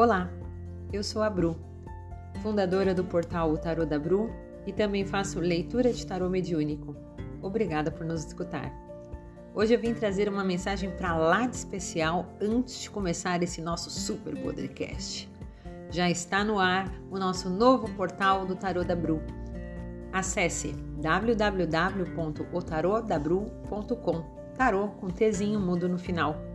Olá, eu sou a Bru, fundadora do portal O Tarô da Bru e também faço leitura de tarô mediúnico. Obrigada por nos escutar. Hoje eu vim trazer uma mensagem para lá de especial antes de começar esse nosso super podcast. Já está no ar o nosso novo portal do Tarô da Bru. Acesse www.otarodabru.com Tarô com Tzinho mudo no final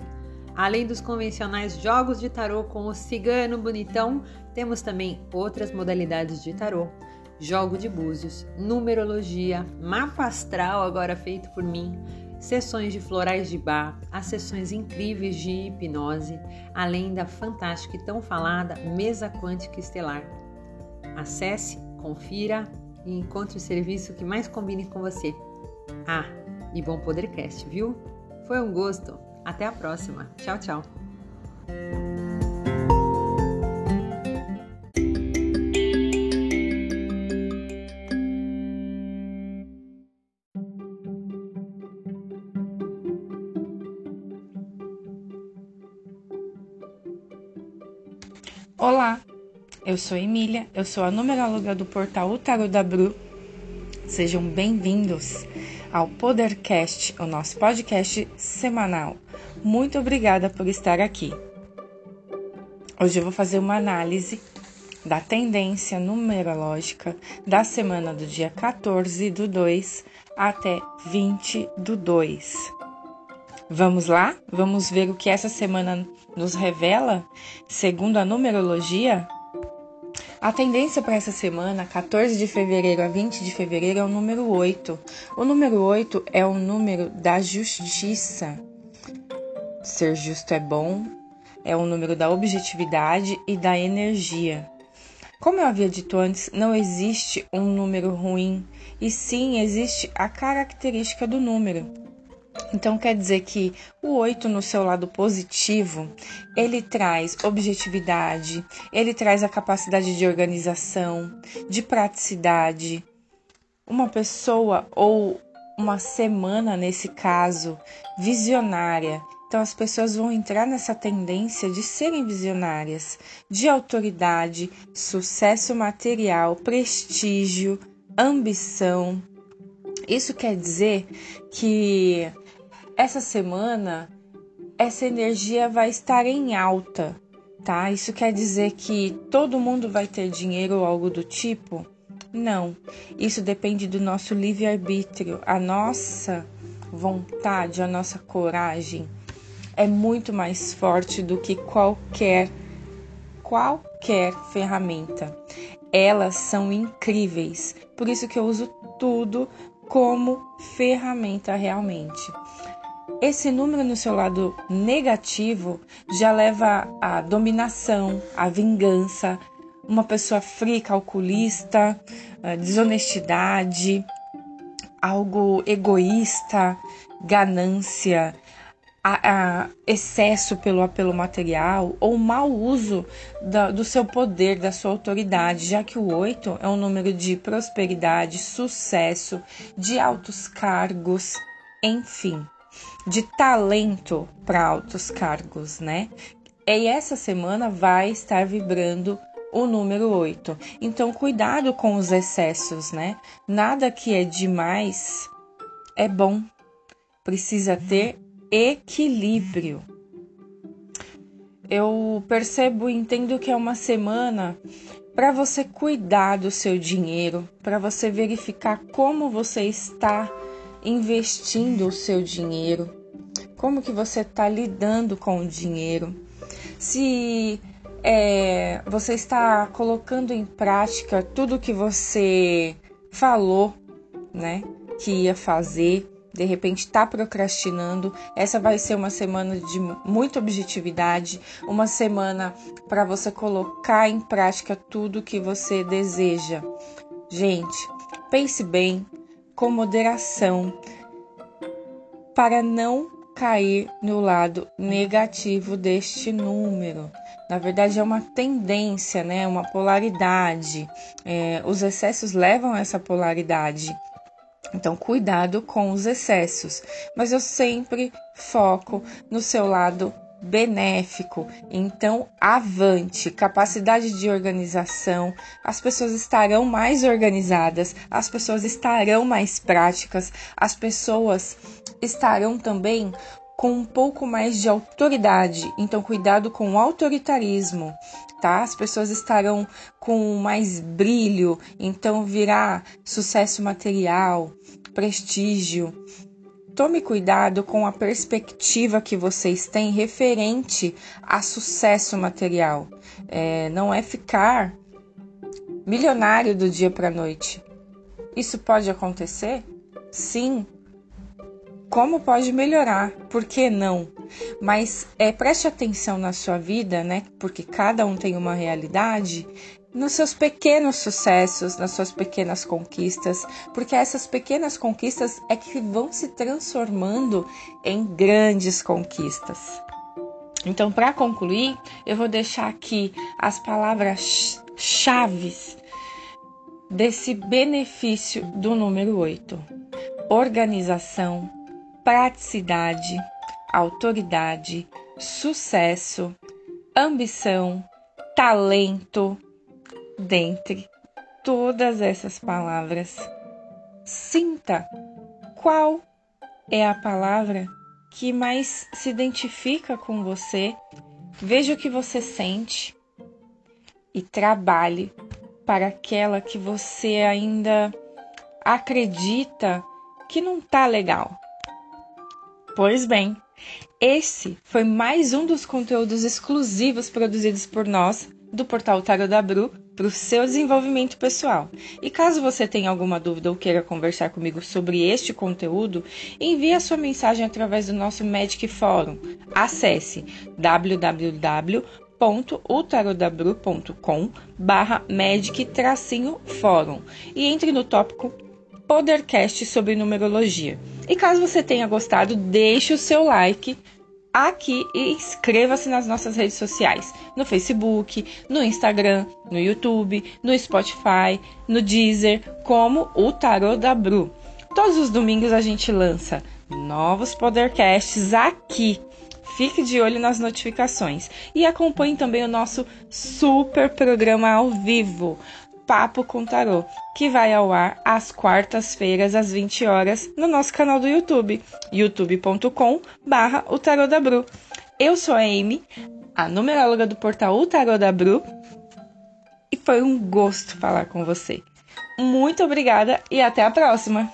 Além dos convencionais jogos de tarô com o cigano bonitão, temos também outras modalidades de tarô. Jogo de búzios, numerologia, mapa astral agora feito por mim, sessões de florais de bar, as sessões incríveis de hipnose, além da fantástica e tão falada mesa quântica estelar. Acesse, confira e encontre o serviço que mais combine com você. Ah, e bom Podercast, viu? Foi um gosto! Até a próxima. Tchau, tchau. Olá, eu sou Emília, eu sou a numeróloga do portal O Tarot da Bru. Sejam bem-vindos ao Podercast, o nosso podcast semanal. Muito obrigada por estar aqui. Hoje eu vou fazer uma análise da tendência numerológica da semana do dia 14 do 2 até 20 do 2. Vamos lá? Vamos ver o que essa semana nos revela, segundo a numerologia? A tendência para essa semana, 14 de fevereiro a 20 de fevereiro, é o número 8. O número 8 é o número da justiça. Ser justo é bom, é o número da objetividade e da energia. Como eu havia dito antes, não existe um número ruim, e sim existe a característica do número. Então quer dizer que o 8 no seu lado positivo, ele traz objetividade, ele traz a capacidade de organização, de praticidade. Uma pessoa ou uma semana nesse caso visionária. Então as pessoas vão entrar nessa tendência de serem visionárias, de autoridade, sucesso material, prestígio, ambição. Isso quer dizer que essa semana essa energia vai estar em alta, tá? Isso quer dizer que todo mundo vai ter dinheiro ou algo do tipo? Não. Isso depende do nosso livre-arbítrio, a nossa vontade, a nossa coragem é muito mais forte do que qualquer qualquer ferramenta. Elas são incríveis. Por isso que eu uso tudo como ferramenta realmente. Esse número no seu lado negativo já leva à dominação, à vingança, uma pessoa fria, calculista, desonestidade, algo egoísta, ganância, a, a excesso pelo apelo material ou mau uso da, do seu poder, da sua autoridade, já que o 8 é um número de prosperidade, sucesso, de altos cargos, enfim de talento para altos cargos, né? E essa semana vai estar vibrando o número 8. Então, cuidado com os excessos, né? Nada que é demais é bom. Precisa ter equilíbrio. Eu percebo entendo que é uma semana para você cuidar do seu dinheiro, para você verificar como você está investindo o seu dinheiro, como que você está lidando com o dinheiro, se é, você está colocando em prática tudo que você falou, né, que ia fazer, de repente está procrastinando. Essa vai ser uma semana de muita objetividade, uma semana para você colocar em prática tudo que você deseja. Gente, pense bem, com moderação para não cair no lado negativo deste número. Na verdade, é uma tendência, né? uma polaridade. É, os excessos levam a essa polaridade. Então, cuidado com os excessos. Mas eu sempre foco no seu lado benéfico. Então, avante, capacidade de organização, as pessoas estarão mais organizadas, as pessoas estarão mais práticas, as pessoas estarão também com um pouco mais de autoridade. Então, cuidado com o autoritarismo, tá? As pessoas estarão com mais brilho, então virá sucesso material, prestígio. Tome cuidado com a perspectiva que vocês têm referente a sucesso material. É, não é ficar milionário do dia para noite. Isso pode acontecer? Sim. Como pode melhorar? Por que não? Mas é, preste atenção na sua vida, né? Porque cada um tem uma realidade nos seus pequenos sucessos, nas suas pequenas conquistas, porque essas pequenas conquistas é que vão se transformando em grandes conquistas. Então, para concluir, eu vou deixar aqui as palavras chaves desse benefício do número 8: organização, praticidade, autoridade, sucesso, ambição, talento, dentre todas essas palavras, sinta qual é a palavra que mais se identifica com você. Veja o que você sente e trabalhe para aquela que você ainda acredita que não tá legal. Pois bem, esse foi mais um dos conteúdos exclusivos produzidos por nós do portal Tarot da Bru para o seu desenvolvimento pessoal. E caso você tenha alguma dúvida ou queira conversar comigo sobre este conteúdo, envie a sua mensagem através do nosso Magic Fórum. Acesse www.utarodabru.com barra magic fórum e entre no tópico Podercast sobre numerologia. E caso você tenha gostado, deixe o seu like aqui e inscreva-se nas nossas redes sociais, no Facebook, no Instagram, no YouTube, no Spotify, no Deezer, como o Tarô da Bru. Todos os domingos a gente lança novos podcasts aqui. Fique de olho nas notificações e acompanhe também o nosso super programa ao vivo Papo com Tarô, que vai ao ar às quartas-feiras às 20 horas no nosso canal do YouTube, youtube.com barra o Tarô da. Eu sou a Amy, a numeróloga do portal O Tarô da Bru, e foi um gosto falar com você. Muito obrigada e até a próxima!